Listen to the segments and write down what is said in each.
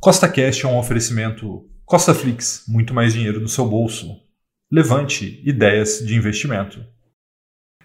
Costa Cash é um oferecimento Costa Flix, muito mais dinheiro no seu bolso. Levante ideias de investimento.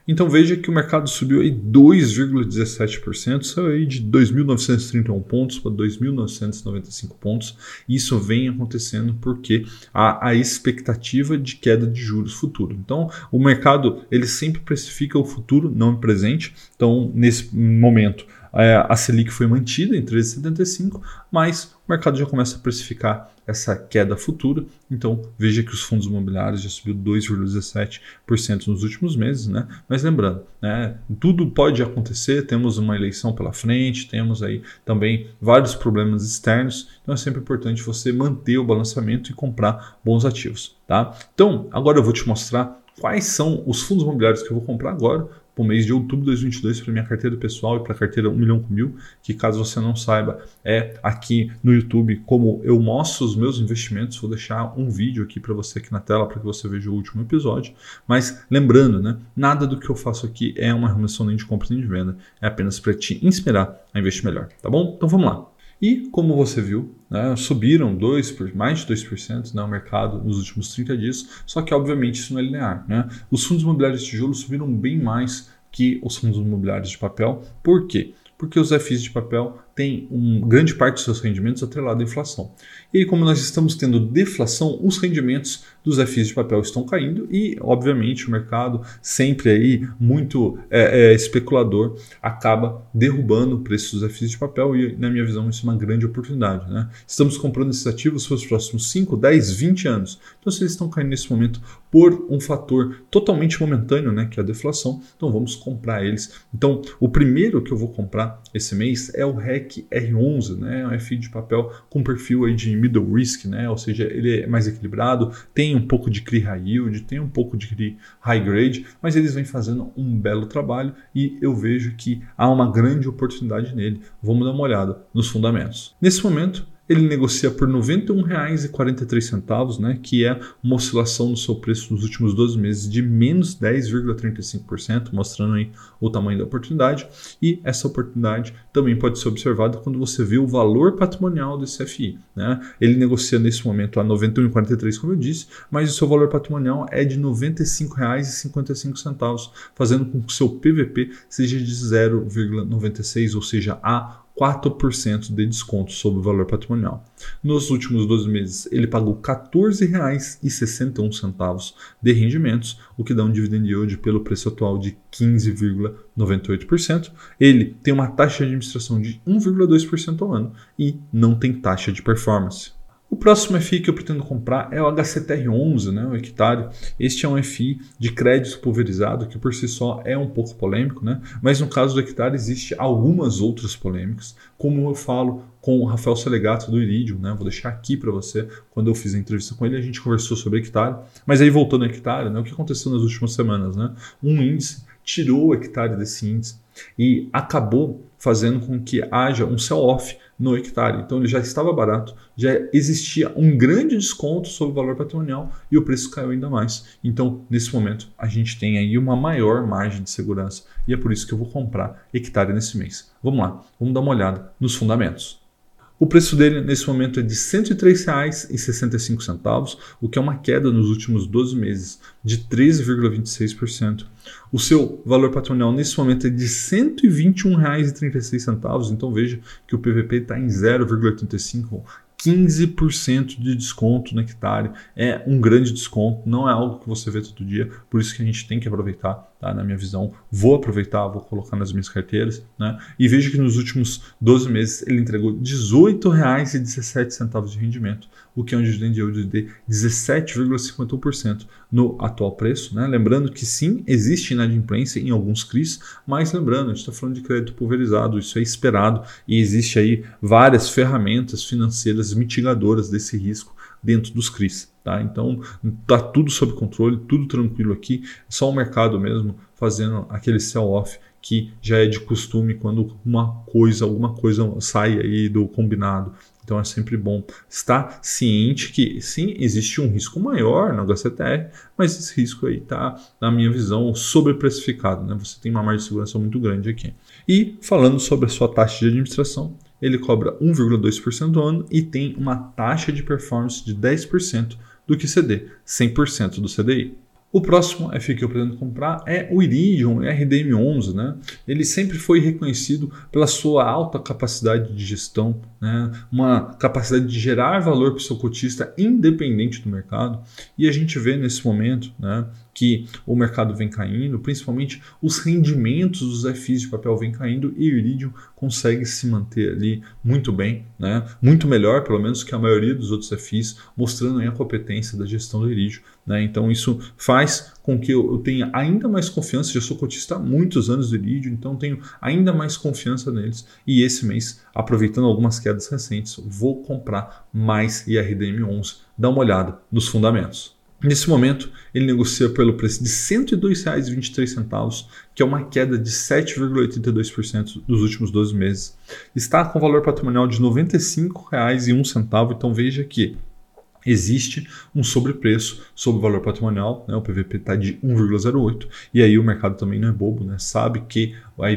Então veja que o mercado subiu aí 2,17%, saiu aí de 2.931 pontos para 2.995 pontos. Isso vem acontecendo porque há a expectativa de queda de juros futuro. Então o mercado ele sempre precifica o futuro, não o presente. Então nesse momento a Selic foi mantida em 13,75, mas o mercado já começa a precificar essa queda futura. Então veja que os fundos imobiliários já subiu 2,17% nos últimos meses, né? Mas lembrando, né, tudo pode acontecer. Temos uma eleição pela frente, temos aí também vários problemas externos. Então é sempre importante você manter o balanceamento e comprar bons ativos, tá? Então agora eu vou te mostrar quais são os fundos imobiliários que eu vou comprar agora para o mês de outubro de 2022 para minha carteira pessoal e para a carteira 1 milhão com mil, que caso você não saiba, é aqui no YouTube como eu mostro os meus investimentos. Vou deixar um vídeo aqui para você aqui na tela para que você veja o último episódio. Mas lembrando, né, nada do que eu faço aqui é uma recomendação nem de compra nem de venda, é apenas para te inspirar a investir melhor, tá bom? Então vamos lá. E como você viu, né, subiram dois por, mais de 2% no né, mercado nos últimos 30 dias, só que obviamente isso não é linear. Né? Os fundos imobiliários de tijolo subiram bem mais que os fundos imobiliários de papel. Por quê? Porque os FIs de papel tem um grande parte dos seus rendimentos atrelado à inflação. E como nós estamos tendo deflação, os rendimentos dos FIs de papel estão caindo e, obviamente, o mercado, sempre aí muito é, é, especulador, acaba derrubando o preço dos FIs de papel e, na minha visão, isso é uma grande oportunidade. Né? Estamos comprando esses ativos para os próximos 5, 10, 20 anos. Então, se eles estão caindo nesse momento por um fator totalmente momentâneo, né, que é a deflação, então vamos comprar eles. Então, o primeiro que eu vou comprar esse mês é o REC REC R11, né, um FI de papel com perfil aí de middle risk, né, ou seja, ele é mais equilibrado, tem um pouco de CRI high yield, tem um pouco de CRI high grade, mas eles vêm fazendo um belo trabalho e eu vejo que há uma grande oportunidade nele. Vamos dar uma olhada nos fundamentos. Nesse momento, ele negocia por R$ 91,43, né, que é uma oscilação no seu preço nos últimos 12 meses de menos 10,35%, mostrando aí o tamanho da oportunidade. E essa oportunidade também pode ser observada quando você vê o valor patrimonial desse FI. Né? Ele negocia nesse momento a R$ 91,43, como eu disse, mas o seu valor patrimonial é de R$ 95,55, fazendo com que o seu PVP seja de 0,96, ou seja, a 4% de desconto sobre o valor patrimonial. Nos últimos 12 meses, ele pagou R$ 14,61 de rendimentos, o que dá um dividend yield pelo preço atual de 15,98%. Ele tem uma taxa de administração de 1,2% ao ano e não tem taxa de performance. O próximo FI que eu pretendo comprar é o HCTR11, né, o hectare. Este é um FI de crédito pulverizado que por si só é um pouco polêmico, né? mas no caso do hectare existe algumas outras polêmicas, como eu falo com o Rafael Selegato do Iridium, né? Vou deixar aqui para você. Quando eu fiz a entrevista com ele, a gente conversou sobre hectare. Mas aí voltando ao hectare, né? O que aconteceu nas últimas semanas, né? Um índice tirou o hectare desse índice e acabou fazendo com que haja um sell-off no hectare. Então ele já estava barato, já existia um grande desconto sobre o valor patrimonial e o preço caiu ainda mais. Então, nesse momento, a gente tem aí uma maior margem de segurança e é por isso que eu vou comprar hectare nesse mês. Vamos lá, vamos dar uma olhada nos fundamentos. O preço dele nesse momento é de R$ 103,65, o que é uma queda nos últimos 12 meses de 13,26%. O seu valor patrimonial nesse momento é de R$ 121,36, então veja que o PVP está em 0,85, 15% de desconto no hectare. É um grande desconto, não é algo que você vê todo dia, por isso que a gente tem que aproveitar, tá? na minha visão. Vou aproveitar, vou colocar nas minhas carteiras. Né? E vejo que nos últimos 12 meses ele entregou R$ 18,17 de rendimento, o que é um dividend yield de 17,51% no atual preço. Né? Lembrando que sim, existe inadimplência em alguns CRIs, mas lembrando, a gente está falando de crédito pulverizado, isso é esperado e existe aí várias ferramentas financeiras mitigadoras desse risco dentro dos CRIs. Tá? Então está tudo sob controle, tudo tranquilo aqui, só o mercado mesmo fazendo aquele sell-off que já é de costume quando uma coisa, alguma coisa sai aí do combinado. Então é sempre bom estar ciente que sim, existe um risco maior no HCTR, mas esse risco aí está, na minha visão, sobreprecificado. Né? Você tem uma margem de segurança muito grande aqui. E falando sobre a sua taxa de administração, ele cobra 1,2% ao ano e tem uma taxa de performance de 10% do que CD, 100% do CDI. O próximo FI que eu pretendo comprar é o Iridium RDM11. Né? Ele sempre foi reconhecido pela sua alta capacidade de gestão, né? uma capacidade de gerar valor para o seu cotista independente do mercado. E a gente vê nesse momento né, que o mercado vem caindo, principalmente os rendimentos dos FIs de papel vem caindo e o Iridium consegue se manter ali muito bem, né? muito melhor pelo menos que a maioria dos outros FIs, mostrando a competência da gestão do Iridium. Né? Então isso faz com que eu tenha ainda mais confiança, já sou cotista há muitos anos do Iridium, então tenho ainda mais confiança neles e esse mês, aproveitando algumas quedas recentes, vou comprar mais IRDM11, dá uma olhada nos fundamentos. Nesse momento, ele negocia pelo preço de R$ 102,23, que é uma queda de 7,82% dos últimos 12 meses. Está com valor patrimonial de R$ 95,01, então veja que existe um sobrepreço sobre o valor patrimonial, né? o PVP está de 1,08, e aí o mercado também não é bobo, né? sabe que a